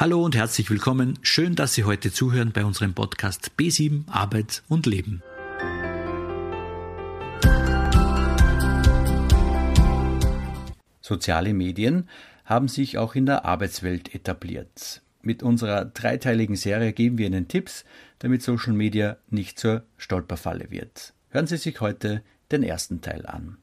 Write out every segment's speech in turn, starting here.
Hallo und herzlich willkommen. Schön, dass Sie heute zuhören bei unserem Podcast B7 Arbeit und Leben. Soziale Medien haben sich auch in der Arbeitswelt etabliert. Mit unserer dreiteiligen Serie geben wir Ihnen Tipps, damit Social Media nicht zur Stolperfalle wird. Hören Sie sich heute den ersten Teil an.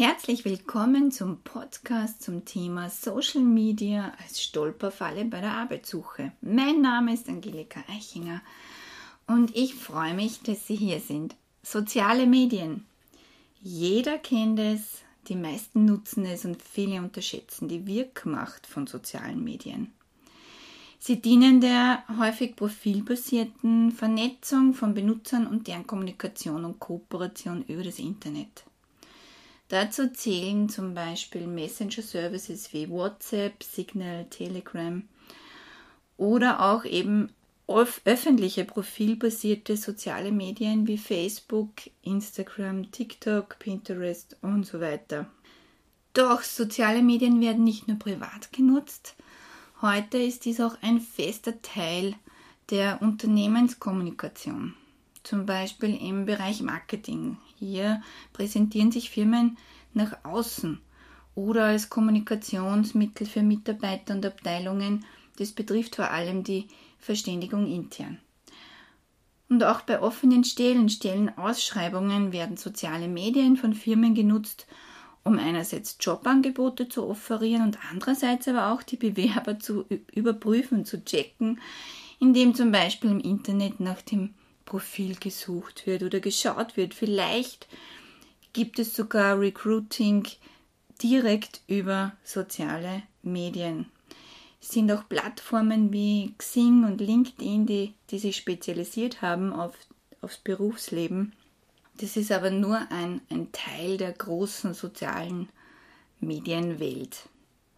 Herzlich willkommen zum Podcast zum Thema Social Media als Stolperfalle bei der Arbeitssuche. Mein Name ist Angelika Eichinger und ich freue mich, dass Sie hier sind. Soziale Medien. Jeder kennt es, die meisten nutzen es und viele unterschätzen die Wirkmacht von sozialen Medien. Sie dienen der häufig profilbasierten Vernetzung von Benutzern und deren Kommunikation und Kooperation über das Internet. Dazu zählen zum Beispiel Messenger-Services wie WhatsApp, Signal, Telegram oder auch eben öffentliche profilbasierte soziale Medien wie Facebook, Instagram, TikTok, Pinterest und so weiter. Doch soziale Medien werden nicht nur privat genutzt, heute ist dies auch ein fester Teil der Unternehmenskommunikation zum Beispiel im Bereich Marketing. Hier präsentieren sich Firmen nach außen oder als Kommunikationsmittel für Mitarbeiter und Abteilungen. Das betrifft vor allem die Verständigung intern. Und auch bei offenen Stellen, Stellenausschreibungen werden soziale Medien von Firmen genutzt, um einerseits Jobangebote zu offerieren und andererseits aber auch die Bewerber zu überprüfen, zu checken, indem zum Beispiel im Internet nach dem Profil gesucht wird oder geschaut wird. Vielleicht gibt es sogar Recruiting direkt über soziale Medien. Es sind auch Plattformen wie Xing und LinkedIn, die, die sich spezialisiert haben auf, aufs Berufsleben. Das ist aber nur ein, ein Teil der großen sozialen Medienwelt.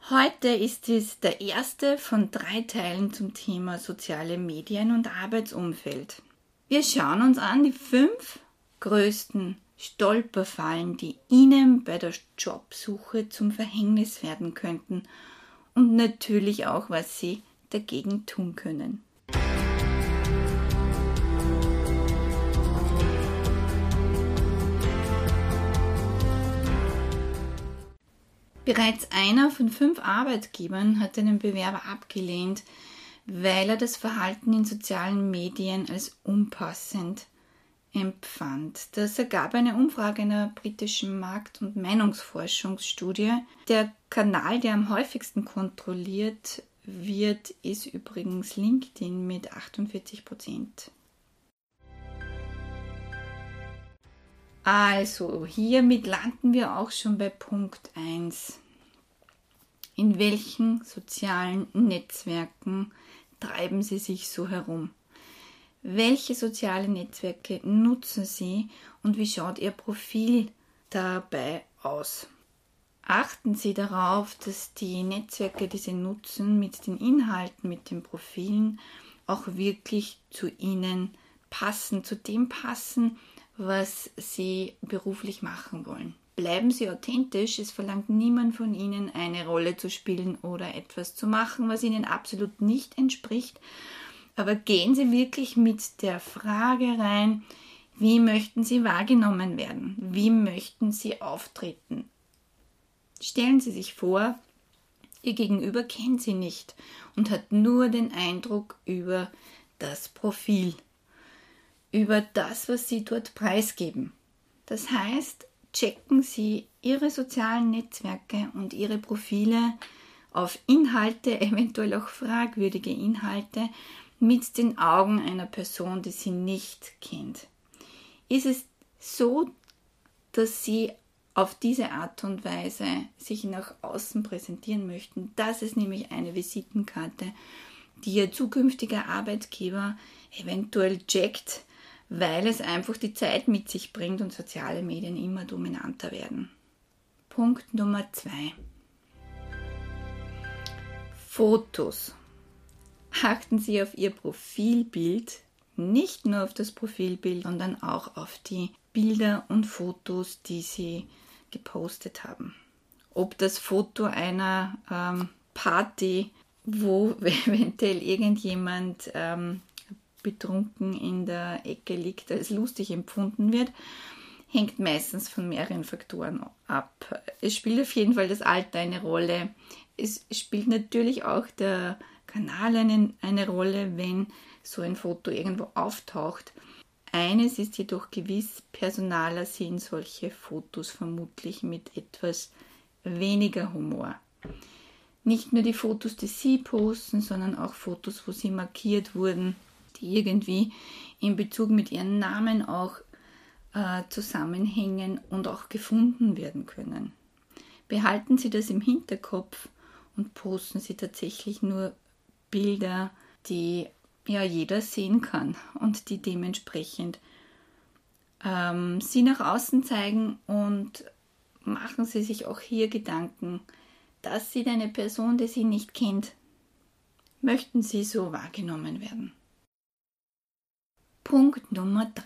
Heute ist es der erste von drei Teilen zum Thema soziale Medien und Arbeitsumfeld. Wir schauen uns an die fünf größten Stolperfallen, die Ihnen bei der Jobsuche zum Verhängnis werden könnten und natürlich auch, was Sie dagegen tun können. Bereits einer von fünf Arbeitgebern hat einen Bewerber abgelehnt, weil er das Verhalten in sozialen Medien als unpassend empfand. Das ergab eine Umfrage einer britischen Markt- und Meinungsforschungsstudie. Der Kanal, der am häufigsten kontrolliert wird, ist übrigens LinkedIn mit 48 Prozent. Also, hiermit landen wir auch schon bei Punkt 1. In welchen sozialen Netzwerken treiben Sie sich so herum? Welche soziale Netzwerke nutzen Sie und wie schaut Ihr Profil dabei aus? Achten Sie darauf, dass die Netzwerke, die Sie nutzen, mit den Inhalten, mit den Profilen auch wirklich zu Ihnen passen, zu dem passen, was Sie beruflich machen wollen. Bleiben Sie authentisch, es verlangt niemand von Ihnen, eine Rolle zu spielen oder etwas zu machen, was Ihnen absolut nicht entspricht. Aber gehen Sie wirklich mit der Frage rein, wie möchten Sie wahrgenommen werden? Wie möchten Sie auftreten? Stellen Sie sich vor, Ihr Gegenüber kennt Sie nicht und hat nur den Eindruck über das Profil, über das, was Sie dort preisgeben. Das heißt, checken Sie Ihre sozialen Netzwerke und Ihre Profile auf Inhalte, eventuell auch fragwürdige Inhalte, mit den Augen einer Person, die Sie nicht kennt. Ist es so, dass Sie auf diese Art und Weise sich nach außen präsentieren möchten? Das ist nämlich eine Visitenkarte, die Ihr zukünftiger Arbeitgeber eventuell checkt, weil es einfach die Zeit mit sich bringt und soziale Medien immer dominanter werden. Punkt Nummer zwei. Fotos. Achten Sie auf Ihr Profilbild, nicht nur auf das Profilbild, sondern auch auf die Bilder und Fotos, die sie gepostet haben. Ob das Foto einer ähm, Party, wo eventuell irgendjemand ähm, betrunken in der Ecke liegt, als lustig empfunden wird, hängt meistens von mehreren Faktoren ab. Es spielt auf jeden Fall das Alter eine Rolle. Es spielt natürlich auch der Kanal eine, eine Rolle, wenn so ein Foto irgendwo auftaucht. Eines ist jedoch gewiss, Personaler sehen solche Fotos vermutlich mit etwas weniger Humor. Nicht nur die Fotos, die sie posten, sondern auch Fotos, wo sie markiert wurden, die irgendwie in Bezug mit ihren Namen auch äh, zusammenhängen und auch gefunden werden können. Behalten Sie das im Hinterkopf und posten Sie tatsächlich nur Bilder, die ja jeder sehen kann und die dementsprechend ähm, Sie nach außen zeigen und machen Sie sich auch hier Gedanken, dass Sie eine Person, die Sie nicht kennt, möchten Sie so wahrgenommen werden. Punkt Nummer 3.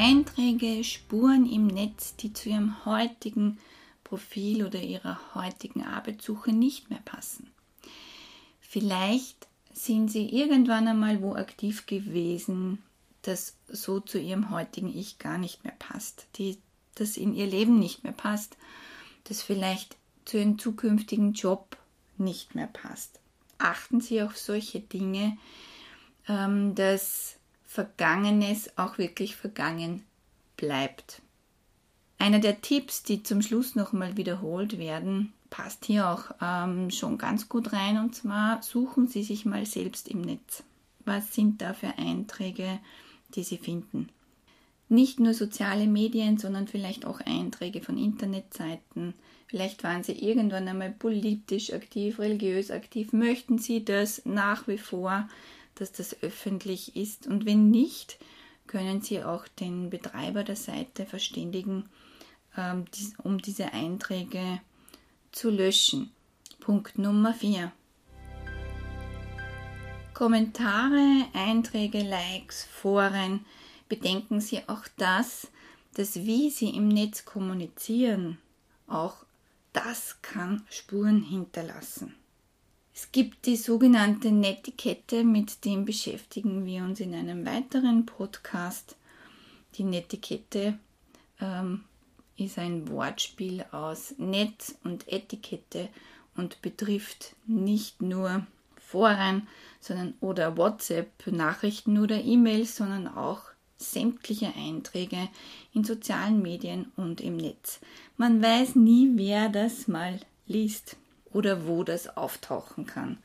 Einträge, Spuren im Netz, die zu Ihrem heutigen Profil oder Ihrer heutigen Arbeitssuche nicht mehr passen. Vielleicht sind Sie irgendwann einmal wo aktiv gewesen, das so zu Ihrem heutigen Ich gar nicht mehr passt, die, das in Ihr Leben nicht mehr passt, das vielleicht zu Ihrem zukünftigen Job nicht mehr passt. Achten Sie auf solche Dinge, ähm, dass Vergangenes auch wirklich vergangen bleibt. Einer der Tipps, die zum Schluss nochmal wiederholt werden, passt hier auch ähm, schon ganz gut rein. Und zwar suchen Sie sich mal selbst im Netz. Was sind da für Einträge, die Sie finden? Nicht nur soziale Medien, sondern vielleicht auch Einträge von Internetseiten. Vielleicht waren Sie irgendwann einmal politisch aktiv, religiös aktiv. Möchten Sie das nach wie vor? Dass das öffentlich ist. Und wenn nicht, können Sie auch den Betreiber der Seite verständigen, ähm, um diese Einträge zu löschen. Punkt Nummer 4. Kommentare, Einträge, Likes, Foren. Bedenken Sie auch das, dass wie Sie im Netz kommunizieren, auch das kann Spuren hinterlassen. Es gibt die sogenannte Netiquette, mit dem beschäftigen wir uns in einem weiteren Podcast. Die Netiquette ähm, ist ein Wortspiel aus Netz und Etikette und betrifft nicht nur Foren, sondern oder WhatsApp-Nachrichten oder E-Mails, sondern auch sämtliche Einträge in sozialen Medien und im Netz. Man weiß nie, wer das mal liest oder wo das auftauchen kann.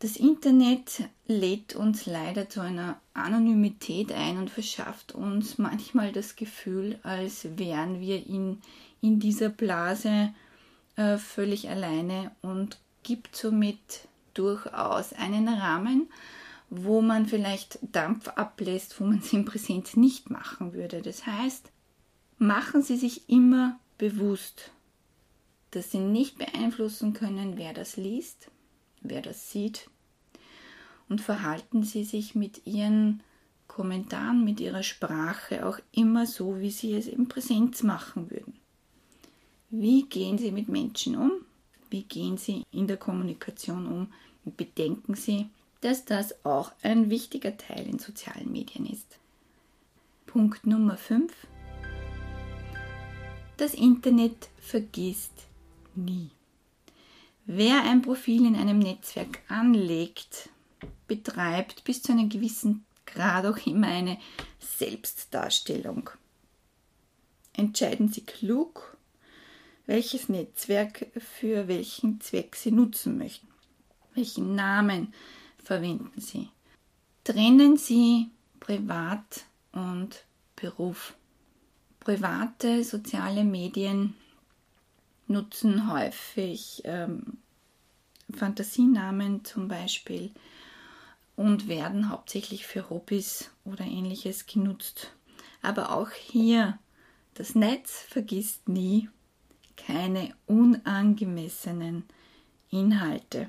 Das Internet lädt uns leider zu einer Anonymität ein und verschafft uns manchmal das Gefühl, als wären wir in, in dieser Blase äh, völlig alleine und gibt somit durchaus einen Rahmen, wo man vielleicht Dampf ablässt, wo man es in Präsenz nicht machen würde. Das heißt, machen Sie sich immer bewusst, dass sie nicht beeinflussen können, wer das liest, wer das sieht. Und verhalten sie sich mit ihren Kommentaren, mit ihrer Sprache auch immer so, wie sie es in Präsenz machen würden. Wie gehen sie mit Menschen um? Wie gehen sie in der Kommunikation um? Bedenken sie, dass das auch ein wichtiger Teil in sozialen Medien ist. Punkt Nummer 5. Das Internet vergisst nie. Wer ein Profil in einem Netzwerk anlegt, betreibt bis zu einem gewissen Grad auch immer eine Selbstdarstellung. Entscheiden Sie klug, welches Netzwerk für welchen Zweck Sie nutzen möchten. Welchen Namen verwenden Sie? Trennen Sie Privat und Beruf. Private soziale Medien nutzen häufig ähm, Fantasienamen zum Beispiel und werden hauptsächlich für Hobbys oder ähnliches genutzt. Aber auch hier, das Netz vergisst nie keine unangemessenen Inhalte.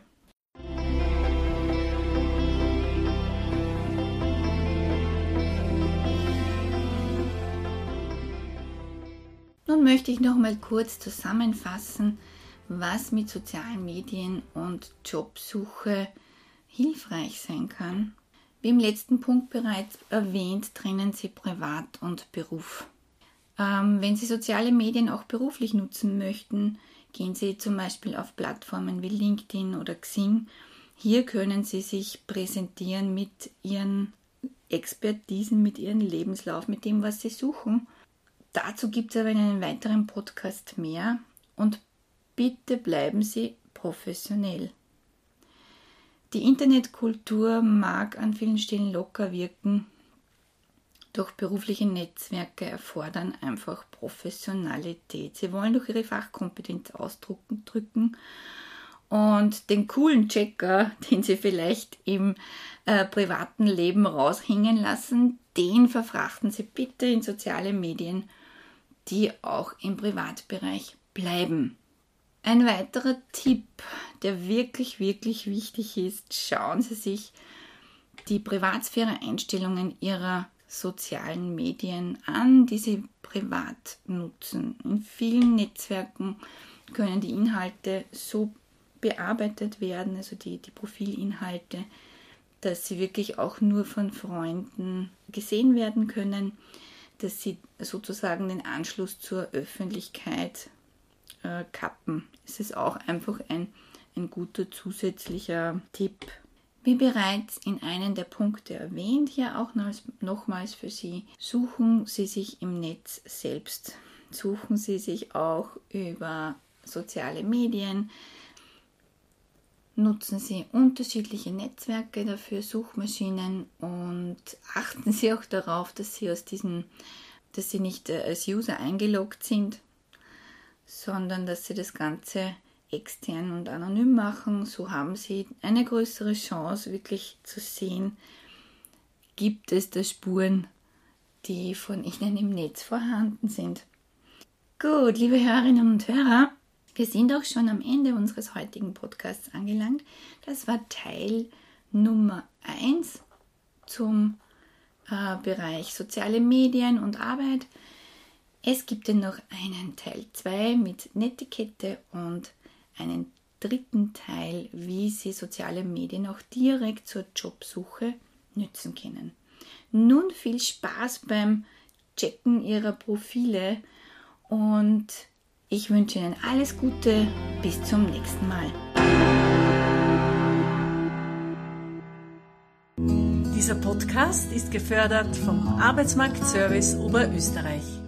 Nun möchte ich noch mal kurz zusammenfassen, was mit sozialen Medien und Jobsuche hilfreich sein kann. Wie im letzten Punkt bereits erwähnt, trennen Sie Privat und Beruf. Ähm, wenn Sie soziale Medien auch beruflich nutzen möchten, gehen Sie zum Beispiel auf Plattformen wie LinkedIn oder Xing. Hier können Sie sich präsentieren mit Ihren Expertisen, mit Ihrem Lebenslauf, mit dem, was Sie suchen. Dazu gibt es aber in einem weiteren Podcast mehr und bitte bleiben Sie professionell. Die Internetkultur mag an vielen Stellen locker wirken, doch berufliche Netzwerke erfordern einfach Professionalität. Sie wollen durch ihre Fachkompetenz ausdrücken und den coolen Checker, den sie vielleicht im äh, privaten Leben raushängen lassen, den verfrachten sie bitte in soziale Medien, die auch im Privatbereich bleiben. Ein weiterer Tipp, der wirklich, wirklich wichtig ist, schauen Sie sich die Privatsphäre-Einstellungen Ihrer sozialen Medien an, die Sie privat nutzen. In vielen Netzwerken können die Inhalte so bearbeitet werden, also die, die Profilinhalte, dass sie wirklich auch nur von Freunden gesehen werden können, dass sie sozusagen den Anschluss zur Öffentlichkeit äh, kappen. Es ist auch einfach ein, ein guter zusätzlicher Tipp. Wie bereits in einem der Punkte erwähnt, hier auch nochmals für Sie, suchen Sie sich im Netz selbst. Suchen Sie sich auch über soziale Medien. Nutzen Sie unterschiedliche Netzwerke dafür, Suchmaschinen und achten Sie auch darauf, dass Sie aus diesen, dass Sie nicht äh, als User eingeloggt sind, sondern dass Sie das Ganze extern und anonym machen. So haben Sie eine größere Chance, wirklich zu sehen, gibt es da Spuren, die von Ihnen im Netz vorhanden sind. Gut, liebe Hörerinnen und Hörer, wir sind auch schon am Ende unseres heutigen Podcasts angelangt. Das war Teil Nummer 1 zum äh, Bereich soziale Medien und Arbeit. Es gibt dann noch einen Teil 2 mit Netiquette und einen dritten Teil, wie Sie soziale Medien auch direkt zur Jobsuche nützen können. Nun viel Spaß beim Checken Ihrer Profile und ich wünsche Ihnen alles Gute. Bis zum nächsten Mal. Dieser Podcast ist gefördert vom Arbeitsmarktservice Oberösterreich.